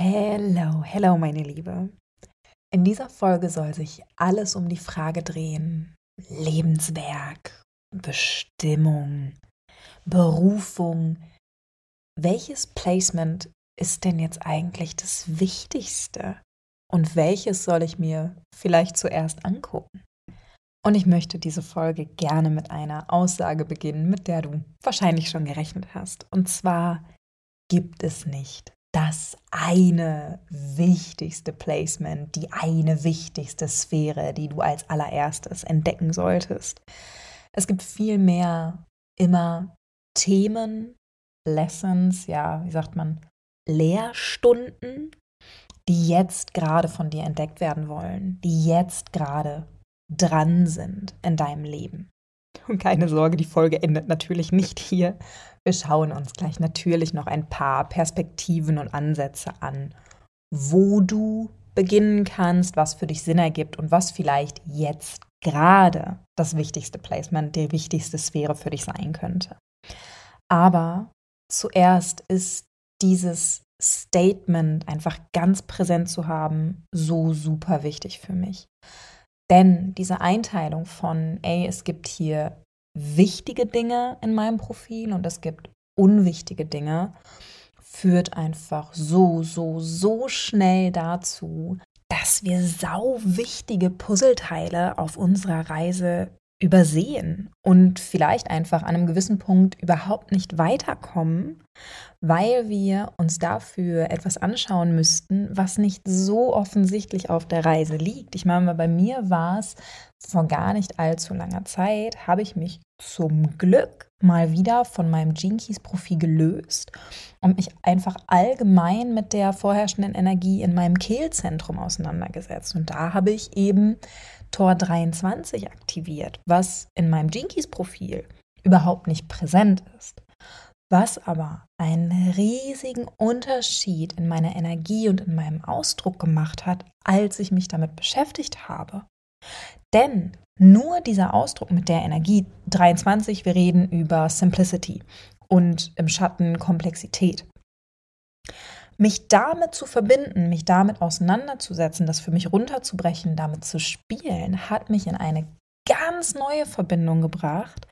Hello, hello, meine Liebe. In dieser Folge soll sich alles um die Frage drehen: Lebenswerk, Bestimmung, Berufung. Welches Placement ist denn jetzt eigentlich das Wichtigste? Und welches soll ich mir vielleicht zuerst angucken? Und ich möchte diese Folge gerne mit einer Aussage beginnen, mit der du wahrscheinlich schon gerechnet hast. Und zwar gibt es nicht das eine wichtigste Placement, die eine wichtigste Sphäre, die du als allererstes entdecken solltest. Es gibt viel mehr immer Themen, Lessons, ja, wie sagt man, Lehrstunden, die jetzt gerade von dir entdeckt werden wollen, die jetzt gerade dran sind in deinem Leben. Und keine Sorge, die Folge endet natürlich nicht hier. Wir schauen uns gleich natürlich noch ein paar Perspektiven und Ansätze an, wo du beginnen kannst, was für dich Sinn ergibt und was vielleicht jetzt gerade das wichtigste Placement, die wichtigste Sphäre für dich sein könnte. Aber zuerst ist dieses Statement einfach ganz präsent zu haben so super wichtig für mich. Denn diese Einteilung von, ey, es gibt hier wichtige Dinge in meinem Profil und es gibt unwichtige Dinge, führt einfach so, so, so schnell dazu, dass wir sau wichtige Puzzleteile auf unserer Reise übersehen und vielleicht einfach an einem gewissen Punkt überhaupt nicht weiterkommen, weil wir uns dafür etwas anschauen müssten, was nicht so offensichtlich auf der Reise liegt. Ich meine, bei mir war es vor gar nicht allzu langer Zeit, habe ich mich zum Glück mal wieder von meinem Jinkies-Profil gelöst und mich einfach allgemein mit der vorherrschenden Energie in meinem Kehlzentrum auseinandergesetzt. Und da habe ich eben Tor 23 aktiviert, was in meinem Jinkies-Profil überhaupt nicht präsent ist. Was aber einen riesigen Unterschied in meiner Energie und in meinem Ausdruck gemacht hat, als ich mich damit beschäftigt habe. Denn nur dieser Ausdruck mit der Energie 23, wir reden über Simplicity und im Schatten Komplexität. Mich damit zu verbinden, mich damit auseinanderzusetzen, das für mich runterzubrechen, damit zu spielen, hat mich in eine ganz neue Verbindung gebracht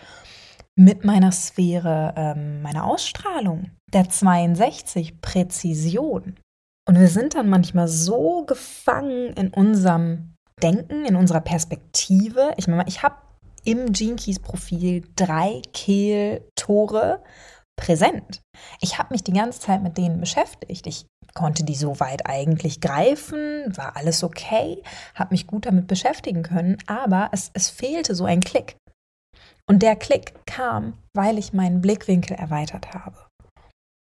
mit meiner Sphäre, ähm, meiner Ausstrahlung, der 62 Präzision. Und wir sind dann manchmal so gefangen in unserem Denken, in unserer Perspektive. Ich meine, ich habe im Gene Keys Profil drei Kehltore präsent. Ich habe mich die ganze Zeit mit denen beschäftigt. Ich konnte die soweit eigentlich greifen, war alles okay, habe mich gut damit beschäftigen können, aber es, es fehlte so ein Klick. Und der Klick kam, weil ich meinen Blickwinkel erweitert habe.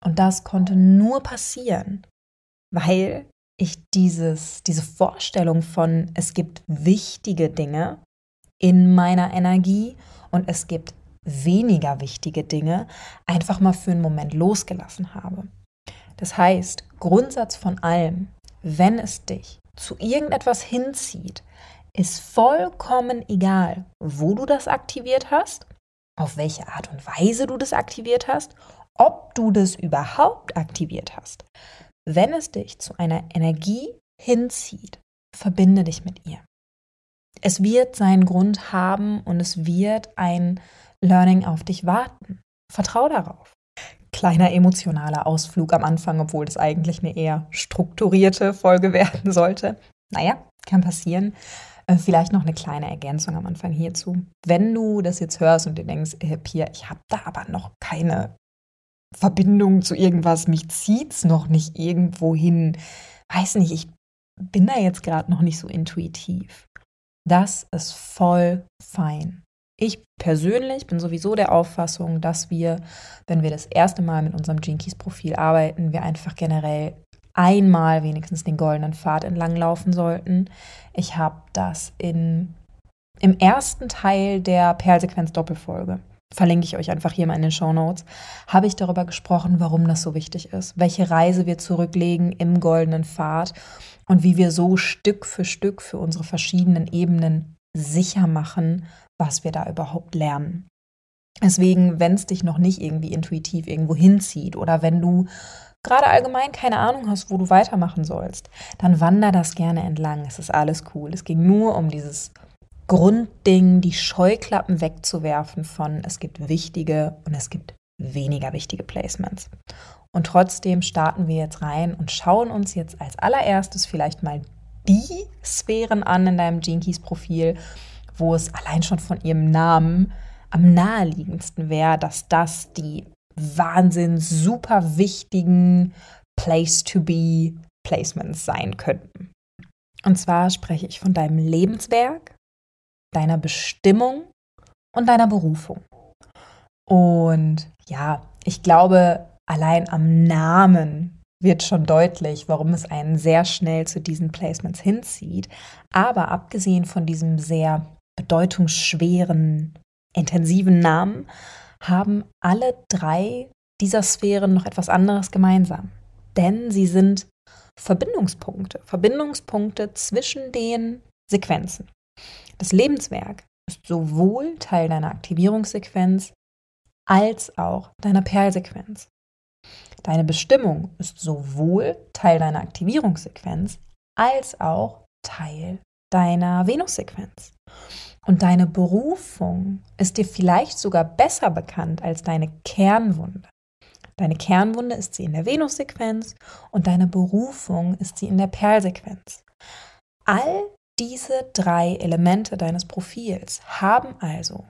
Und das konnte nur passieren, weil ich dieses, diese Vorstellung von, es gibt wichtige Dinge in meiner Energie und es gibt weniger wichtige Dinge einfach mal für einen Moment losgelassen habe. Das heißt, Grundsatz von allem, wenn es dich zu irgendetwas hinzieht, ist vollkommen egal, wo du das aktiviert hast, auf welche Art und Weise du das aktiviert hast, ob du das überhaupt aktiviert hast. Wenn es dich zu einer Energie hinzieht, verbinde dich mit ihr. Es wird seinen Grund haben und es wird ein Learning auf dich warten. Vertrau darauf. Kleiner emotionaler Ausflug am Anfang, obwohl das eigentlich eine eher strukturierte Folge werden sollte. Naja, kann passieren. Äh, vielleicht noch eine kleine Ergänzung am Anfang hierzu. Wenn du das jetzt hörst und dir denkst, äh, Pia, ich habe da aber noch keine Verbindung zu irgendwas, mich zieht es noch nicht irgendwo hin, weiß nicht, ich bin da jetzt gerade noch nicht so intuitiv. Das ist voll fein. Ich persönlich bin sowieso der Auffassung, dass wir, wenn wir das erste Mal mit unserem Jinkies-Profil arbeiten, wir einfach generell einmal wenigstens den goldenen Pfad entlang laufen sollten. Ich habe das in, im ersten Teil der Perlsequenz-Doppelfolge verlinke ich euch einfach hier mal in den Show Notes, habe ich darüber gesprochen, warum das so wichtig ist, welche Reise wir zurücklegen im goldenen Pfad und wie wir so Stück für Stück für unsere verschiedenen Ebenen sicher machen, was wir da überhaupt lernen. Deswegen, wenn es dich noch nicht irgendwie intuitiv irgendwo hinzieht oder wenn du gerade allgemein keine Ahnung hast, wo du weitermachen sollst, dann wander das gerne entlang. Es ist alles cool. Es ging nur um dieses Grundding, die Scheuklappen wegzuwerfen von es gibt wichtige und es gibt weniger wichtige Placements. Und trotzdem starten wir jetzt rein und schauen uns jetzt als allererstes vielleicht mal die Sphären an in deinem Jinkies Profil, wo es allein schon von ihrem Namen am naheliegendsten wäre, dass das die Wahnsinn super wichtigen Place to be Placements sein könnten. Und zwar spreche ich von deinem Lebenswerk, deiner Bestimmung und deiner Berufung. Und ja, ich glaube, allein am Namen wird schon deutlich, warum es einen sehr schnell zu diesen Placements hinzieht. Aber abgesehen von diesem sehr bedeutungsschweren, intensiven Namen, haben alle drei dieser Sphären noch etwas anderes gemeinsam. Denn sie sind Verbindungspunkte, Verbindungspunkte zwischen den Sequenzen. Das Lebenswerk ist sowohl Teil deiner Aktivierungssequenz als auch deiner Perlsequenz. Deine Bestimmung ist sowohl Teil deiner Aktivierungssequenz als auch Teil deiner Venussequenz. Und deine Berufung ist dir vielleicht sogar besser bekannt als deine Kernwunde. Deine Kernwunde ist sie in der Venussequenz und deine Berufung ist sie in der Perlsequenz. All diese drei Elemente deines Profils haben also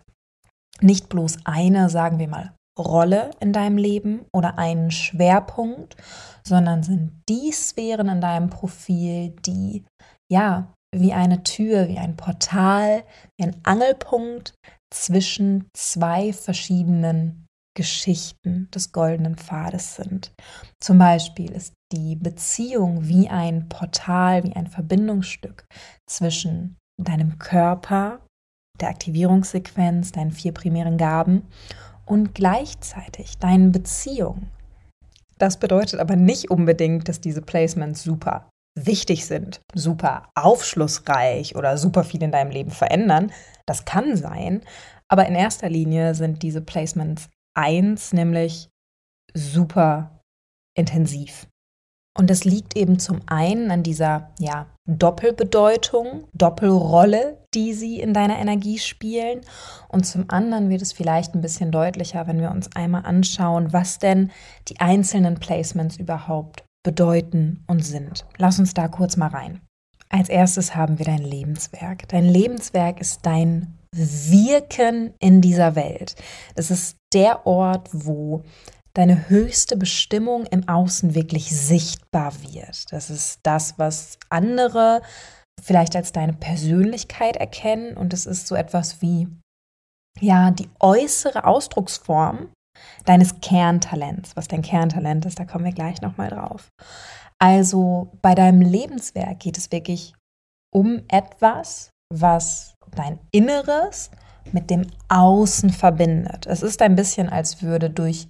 nicht bloß eine, sagen wir mal, Rolle in deinem Leben oder einen Schwerpunkt, sondern sind die Sphären in deinem Profil, die ja wie eine Tür, wie ein Portal, wie ein Angelpunkt zwischen zwei verschiedenen Geschichten des goldenen Pfades sind. Zum Beispiel ist die Beziehung wie ein Portal, wie ein Verbindungsstück zwischen deinem Körper, der Aktivierungssequenz, deinen vier primären Gaben und gleichzeitig deinen Beziehungen. Das bedeutet aber nicht unbedingt, dass diese Placements super wichtig sind, super aufschlussreich oder super viel in deinem Leben verändern. Das kann sein, aber in erster Linie sind diese Placements eins, nämlich super intensiv. Und das liegt eben zum einen an dieser ja, Doppelbedeutung, Doppelrolle, die sie in deiner Energie spielen. Und zum anderen wird es vielleicht ein bisschen deutlicher, wenn wir uns einmal anschauen, was denn die einzelnen Placements überhaupt bedeuten und sind. Lass uns da kurz mal rein. Als erstes haben wir dein Lebenswerk. Dein Lebenswerk ist dein Wirken in dieser Welt. Das ist der Ort, wo deine höchste Bestimmung im Außen wirklich sichtbar wird. Das ist das, was andere vielleicht als deine Persönlichkeit erkennen und es ist so etwas wie ja, die äußere Ausdrucksform deines Kerntalents. Was dein Kerntalent ist, da kommen wir gleich noch mal drauf. Also bei deinem Lebenswerk geht es wirklich um etwas, was dein Inneres mit dem Außen verbindet. Es ist ein bisschen, als würde durch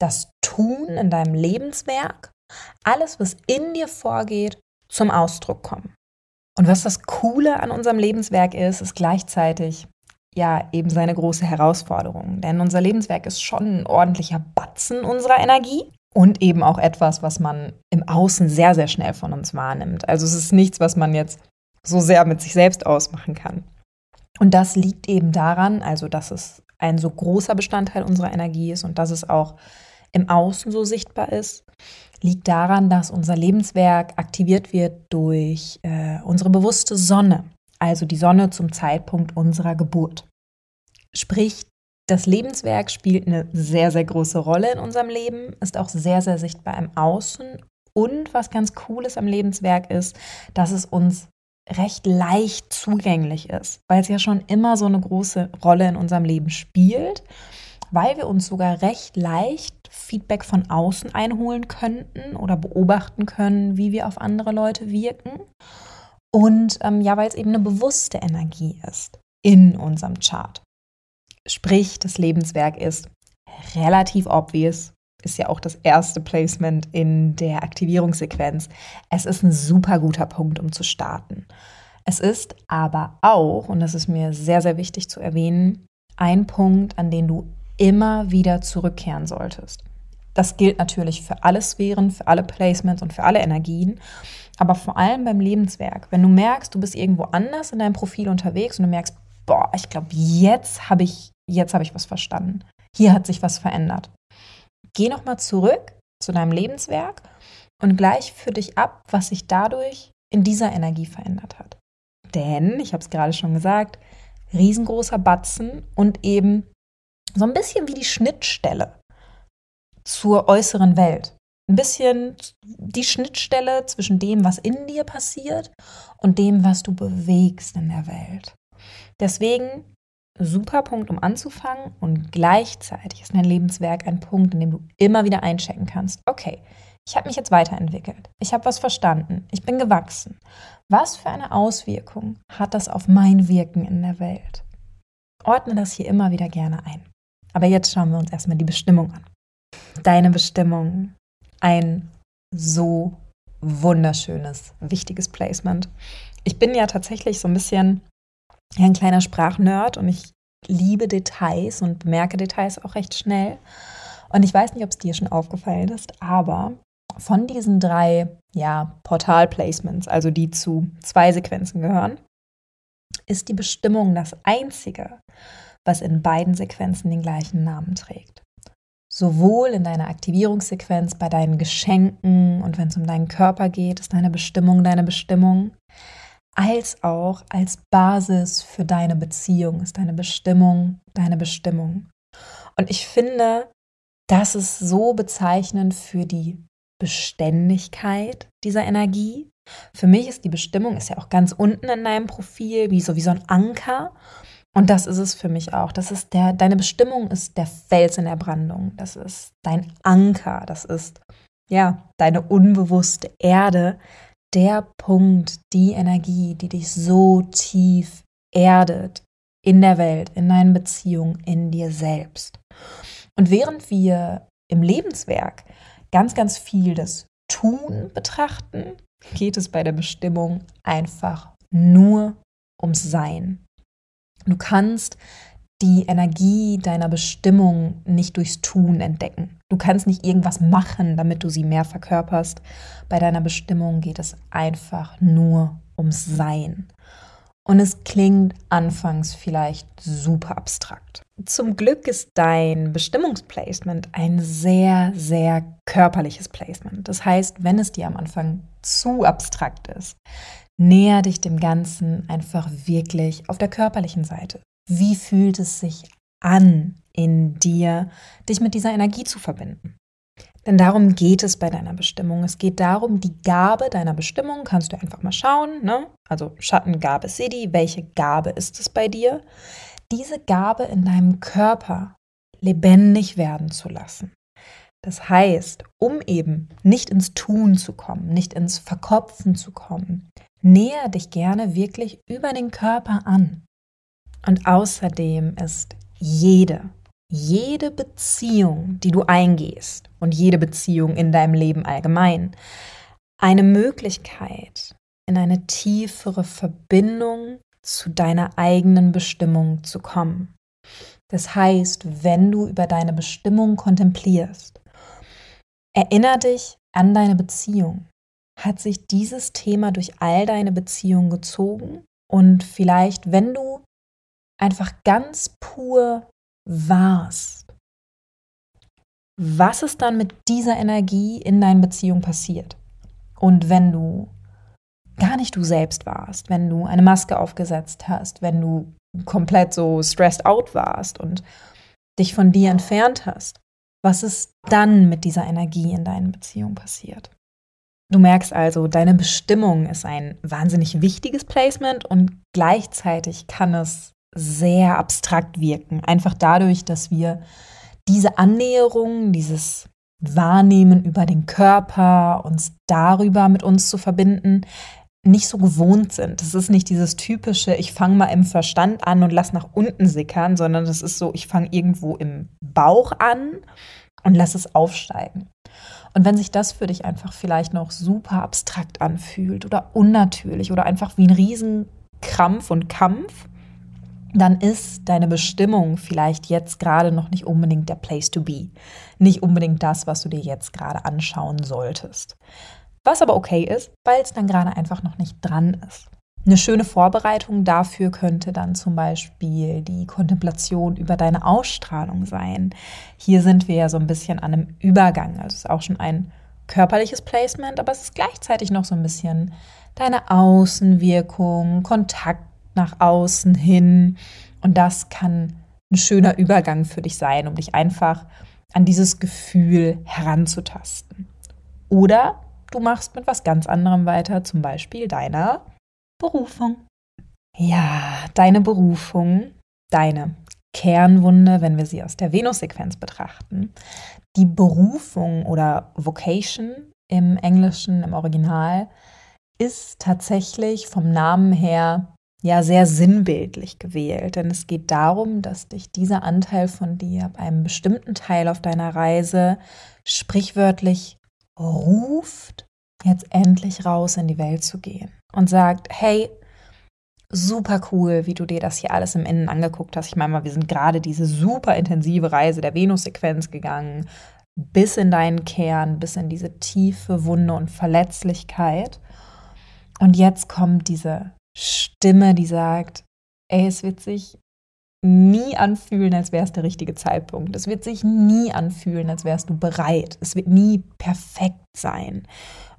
das Tun in deinem Lebenswerk alles, was in dir vorgeht, zum Ausdruck kommen. Und was das Coole an unserem Lebenswerk ist, ist gleichzeitig ja eben seine große Herausforderung. Denn unser Lebenswerk ist schon ein ordentlicher Batzen unserer Energie und eben auch etwas, was man im Außen sehr, sehr schnell von uns wahrnimmt. Also es ist nichts, was man jetzt so sehr mit sich selbst ausmachen kann. Und das liegt eben daran, also dass es ein so großer Bestandteil unserer Energie ist und dass es auch im Außen so sichtbar ist, liegt daran, dass unser Lebenswerk aktiviert wird durch äh, unsere bewusste Sonne, also die Sonne zum Zeitpunkt unserer Geburt. Sprich, das Lebenswerk spielt eine sehr, sehr große Rolle in unserem Leben, ist auch sehr, sehr sichtbar im Außen. Und was ganz cool ist am Lebenswerk ist, dass es uns recht leicht zugänglich ist, weil es ja schon immer so eine große Rolle in unserem Leben spielt, weil wir uns sogar recht leicht Feedback von außen einholen könnten oder beobachten können, wie wir auf andere Leute wirken. Und ähm, ja, weil es eben eine bewusste Energie ist in unserem Chart. Sprich, das Lebenswerk ist relativ obvious, ist ja auch das erste Placement in der Aktivierungssequenz. Es ist ein super guter Punkt, um zu starten. Es ist aber auch, und das ist mir sehr, sehr wichtig zu erwähnen, ein Punkt, an den du immer wieder zurückkehren solltest. Das gilt natürlich für alle Sphären, für alle Placements und für alle Energien, aber vor allem beim Lebenswerk. Wenn du merkst, du bist irgendwo anders in deinem Profil unterwegs und du merkst, boah, ich glaube, jetzt habe ich, jetzt habe ich was verstanden. Hier hat sich was verändert. Geh nochmal zurück zu deinem Lebenswerk und gleich für dich ab, was sich dadurch in dieser Energie verändert hat. Denn, ich habe es gerade schon gesagt, riesengroßer Batzen und eben so ein bisschen wie die Schnittstelle zur äußeren Welt. Ein bisschen die Schnittstelle zwischen dem, was in dir passiert und dem, was du bewegst in der Welt. Deswegen super Punkt, um anzufangen und gleichzeitig ist dein Lebenswerk ein Punkt, in dem du immer wieder einchecken kannst. Okay, ich habe mich jetzt weiterentwickelt. Ich habe was verstanden. Ich bin gewachsen. Was für eine Auswirkung hat das auf mein Wirken in der Welt? Ordne das hier immer wieder gerne ein. Aber jetzt schauen wir uns erstmal die Bestimmung an. Deine Bestimmung. Ein so wunderschönes, wichtiges Placement. Ich bin ja tatsächlich so ein bisschen ein kleiner Sprachnerd und ich liebe Details und bemerke Details auch recht schnell. Und ich weiß nicht, ob es dir schon aufgefallen ist, aber von diesen drei ja, Portal-Placements, also die zu zwei Sequenzen gehören, ist die Bestimmung das einzige, was in beiden Sequenzen den gleichen Namen trägt. Sowohl in deiner Aktivierungssequenz, bei deinen Geschenken und wenn es um deinen Körper geht, ist deine Bestimmung deine Bestimmung, als auch als Basis für deine Beziehung ist deine Bestimmung deine Bestimmung. Und ich finde, das ist so bezeichnend für die Beständigkeit dieser Energie. Für mich ist die Bestimmung, ist ja auch ganz unten in deinem Profil, wie so, wie so ein Anker. Und das ist es für mich auch. Das ist der, deine Bestimmung ist der Fels in der Brandung. Das ist dein Anker. Das ist, ja, deine unbewusste Erde. Der Punkt, die Energie, die dich so tief erdet in der Welt, in deinen Beziehungen, in dir selbst. Und während wir im Lebenswerk ganz, ganz viel das Tun betrachten, geht es bei der Bestimmung einfach nur ums Sein. Du kannst die Energie deiner Bestimmung nicht durchs Tun entdecken. Du kannst nicht irgendwas machen, damit du sie mehr verkörperst. Bei deiner Bestimmung geht es einfach nur ums Sein. Und es klingt anfangs vielleicht super abstrakt. Zum Glück ist dein Bestimmungsplacement ein sehr, sehr körperliches Placement. Das heißt, wenn es dir am Anfang zu abstrakt ist, näher dich dem Ganzen einfach wirklich auf der körperlichen Seite. Wie fühlt es sich an in dir, dich mit dieser Energie zu verbinden? Denn darum geht es bei deiner Bestimmung. Es geht darum, die Gabe deiner Bestimmung, kannst du einfach mal schauen, ne? also Schattengabe Siddhi, welche Gabe ist es bei dir? Diese Gabe in deinem Körper lebendig werden zu lassen. Das heißt, um eben nicht ins Tun zu kommen, nicht ins Verkopfen zu kommen, näher dich gerne wirklich über den Körper an. Und außerdem ist jede jede Beziehung, die du eingehst und jede Beziehung in deinem Leben allgemein, eine Möglichkeit, in eine tiefere Verbindung zu deiner eigenen Bestimmung zu kommen. Das heißt, wenn du über deine Bestimmung kontemplierst, erinnere dich an deine Beziehung. Hat sich dieses Thema durch all deine Beziehungen gezogen? Und vielleicht, wenn du einfach ganz pur warst, was ist dann mit dieser Energie in deinen Beziehungen passiert? Und wenn du gar nicht du selbst warst, wenn du eine Maske aufgesetzt hast, wenn du komplett so stressed out warst und dich von dir entfernt hast, was ist dann mit dieser Energie in deinen Beziehungen passiert? Du merkst also, deine Bestimmung ist ein wahnsinnig wichtiges Placement und gleichzeitig kann es sehr abstrakt wirken. Einfach dadurch, dass wir diese Annäherung, dieses Wahrnehmen über den Körper, uns darüber mit uns zu verbinden, nicht so gewohnt sind. Das ist nicht dieses typische, ich fange mal im Verstand an und lass nach unten sickern, sondern das ist so, ich fange irgendwo im Bauch an und lass es aufsteigen. Und wenn sich das für dich einfach vielleicht noch super abstrakt anfühlt oder unnatürlich oder einfach wie ein Riesenkrampf und Kampf, dann ist deine Bestimmung vielleicht jetzt gerade noch nicht unbedingt der Place to be. Nicht unbedingt das, was du dir jetzt gerade anschauen solltest. Was aber okay ist, weil es dann gerade einfach noch nicht dran ist. Eine schöne Vorbereitung dafür könnte dann zum Beispiel die Kontemplation über deine Ausstrahlung sein. Hier sind wir ja so ein bisschen an einem Übergang. Also es ist auch schon ein körperliches Placement, aber es ist gleichzeitig noch so ein bisschen deine Außenwirkung, Kontakt nach außen hin. Und das kann ein schöner Übergang für dich sein, um dich einfach an dieses Gefühl heranzutasten. Oder du machst mit was ganz anderem weiter, zum Beispiel deiner Berufung. Ja, deine Berufung, deine Kernwunde, wenn wir sie aus der Venus-Sequenz betrachten. Die Berufung oder Vocation im Englischen, im Original, ist tatsächlich vom Namen her ja sehr sinnbildlich gewählt, denn es geht darum, dass dich dieser Anteil von dir bei einem bestimmten Teil auf deiner Reise sprichwörtlich ruft, jetzt endlich raus in die Welt zu gehen und sagt, hey, super cool, wie du dir das hier alles im Innen angeguckt hast. Ich meine mal, wir sind gerade diese super intensive Reise der Venus-Sequenz gegangen, bis in deinen Kern, bis in diese tiefe Wunde und Verletzlichkeit. Und jetzt kommt diese Stimme, die sagt, ey, es wird sich nie anfühlen, als wäre es der richtige Zeitpunkt. Es wird sich nie anfühlen, als wärst du bereit. Es wird nie perfekt sein.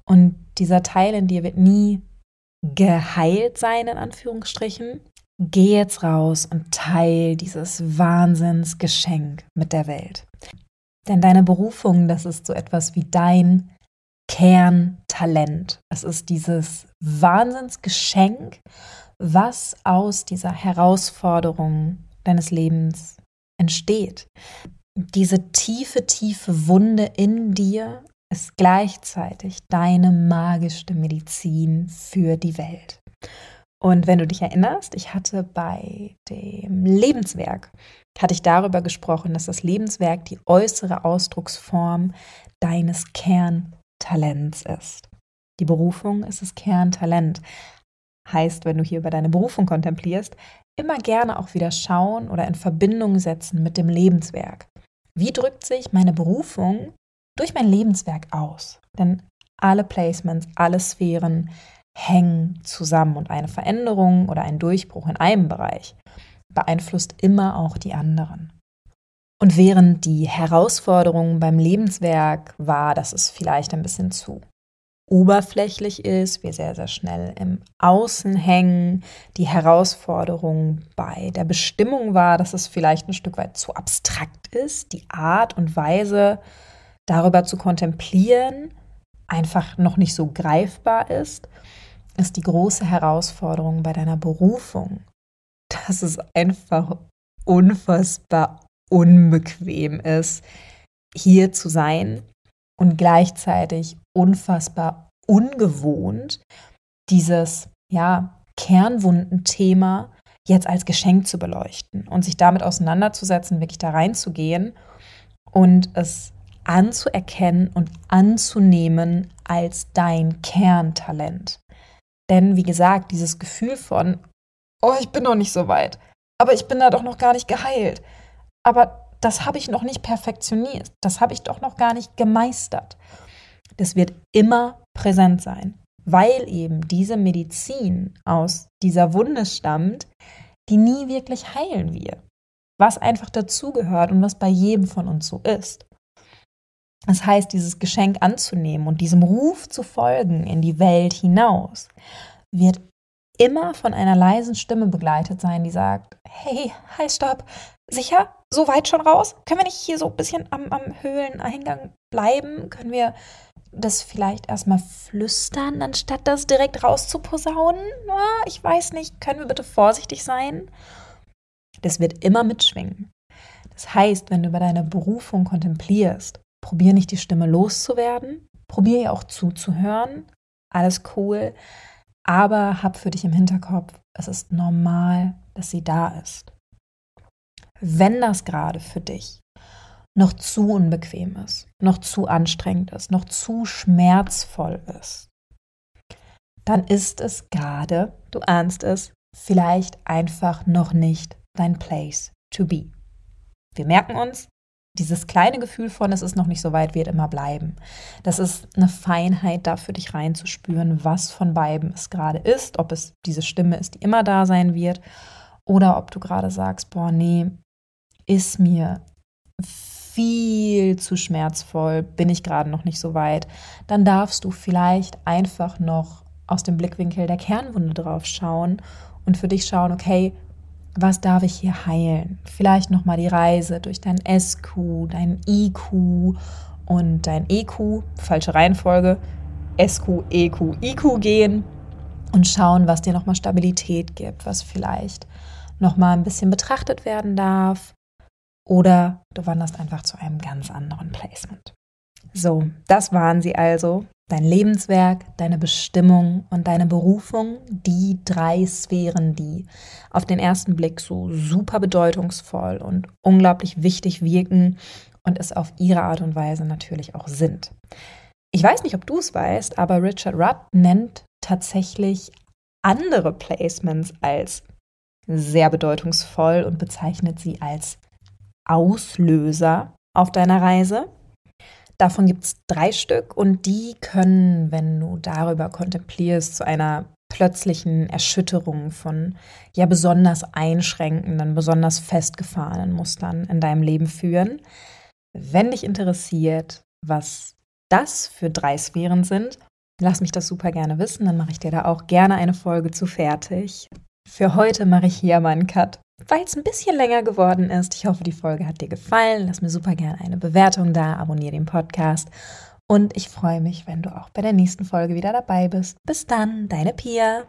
Und dieser Teil in dir wird nie geheilt sein, in Anführungsstrichen. Geh jetzt raus und teil dieses Wahnsinnsgeschenk mit der Welt. Denn deine Berufung, das ist so etwas wie dein Kerntalent. Es ist dieses Wahnsinnsgeschenk, was aus dieser Herausforderung deines Lebens entsteht. Diese tiefe, tiefe Wunde in dir ist gleichzeitig deine magischste Medizin für die Welt. Und wenn du dich erinnerst, ich hatte bei dem Lebenswerk, hatte ich darüber gesprochen, dass das Lebenswerk die äußere Ausdrucksform deines Kern Talents ist. Die Berufung ist das Kerntalent. Heißt, wenn du hier über deine Berufung kontemplierst, immer gerne auch wieder schauen oder in Verbindung setzen mit dem Lebenswerk. Wie drückt sich meine Berufung durch mein Lebenswerk aus? Denn alle Placements, alle Sphären hängen zusammen und eine Veränderung oder ein Durchbruch in einem Bereich beeinflusst immer auch die anderen. Und während die Herausforderung beim Lebenswerk war, dass es vielleicht ein bisschen zu oberflächlich ist, wir sehr, sehr schnell im Außen hängen, die Herausforderung bei der Bestimmung war, dass es vielleicht ein Stück weit zu abstrakt ist, die Art und Weise darüber zu kontemplieren einfach noch nicht so greifbar ist, ist die große Herausforderung bei deiner Berufung, dass es einfach unfassbar unbequem ist, hier zu sein und gleichzeitig unfassbar ungewohnt, dieses ja, Kernwundenthema jetzt als Geschenk zu beleuchten und sich damit auseinanderzusetzen, wirklich da reinzugehen und es anzuerkennen und anzunehmen als dein Kerntalent. Denn wie gesagt, dieses Gefühl von, oh, ich bin noch nicht so weit, aber ich bin da doch noch gar nicht geheilt aber das habe ich noch nicht perfektioniert, das habe ich doch noch gar nicht gemeistert. Das wird immer präsent sein, weil eben diese Medizin aus dieser Wunde stammt, die nie wirklich heilen wird, was einfach dazugehört und was bei jedem von uns so ist. Das heißt, dieses Geschenk anzunehmen und diesem Ruf zu folgen in die Welt hinaus, wird immer von einer leisen Stimme begleitet sein, die sagt, hey, hi, stopp, sicher? So weit schon raus? Können wir nicht hier so ein bisschen am, am Höhleneingang bleiben? Können wir das vielleicht erstmal flüstern, anstatt das direkt rauszuposaunen? Na, ich weiß nicht, können wir bitte vorsichtig sein? Das wird immer mitschwingen. Das heißt, wenn du über deine Berufung kontemplierst, probier nicht die Stimme loszuwerden, probier ihr auch zuzuhören, alles cool, aber hab für dich im Hinterkopf, es ist normal, dass sie da ist. Wenn das gerade für dich noch zu unbequem ist, noch zu anstrengend ist, noch zu schmerzvoll ist, dann ist es gerade, du ahnst es, vielleicht einfach noch nicht dein Place to be. Wir merken uns, dieses kleine Gefühl von, es ist noch nicht so weit, wird immer bleiben. Das ist eine Feinheit da für dich reinzuspüren, was von beiden es gerade ist, ob es diese Stimme ist, die immer da sein wird, oder ob du gerade sagst, boah, nee, ist mir viel zu schmerzvoll, bin ich gerade noch nicht so weit, dann darfst du vielleicht einfach noch aus dem Blickwinkel der Kernwunde drauf schauen und für dich schauen, okay, was darf ich hier heilen? Vielleicht nochmal die Reise durch dein SQ, dein IQ und dein EQ, falsche Reihenfolge, SQ, EQ, IQ gehen und schauen, was dir nochmal Stabilität gibt, was vielleicht nochmal ein bisschen betrachtet werden darf oder du wanderst einfach zu einem ganz anderen Placement. So, das waren sie also. Dein Lebenswerk, deine Bestimmung und deine Berufung, die drei Sphären, die auf den ersten Blick so super bedeutungsvoll und unglaublich wichtig wirken und es auf ihre Art und Weise natürlich auch sind. Ich weiß nicht, ob du es weißt, aber Richard Rudd nennt tatsächlich andere Placements als sehr bedeutungsvoll und bezeichnet sie als Auslöser auf deiner Reise. Davon gibt es drei Stück und die können, wenn du darüber kontemplierst, zu einer plötzlichen Erschütterung von ja besonders einschränkenden, besonders festgefahrenen Mustern in deinem Leben führen. Wenn dich interessiert, was das für drei Sphären sind, lass mich das super gerne wissen, dann mache ich dir da auch gerne eine Folge zu fertig. Für heute mache ich hier mal einen Cut weil es ein bisschen länger geworden ist. Ich hoffe, die Folge hat dir gefallen. Lass mir super gerne eine Bewertung da, abonniere den Podcast und ich freue mich, wenn du auch bei der nächsten Folge wieder dabei bist. Bis dann, deine Pia.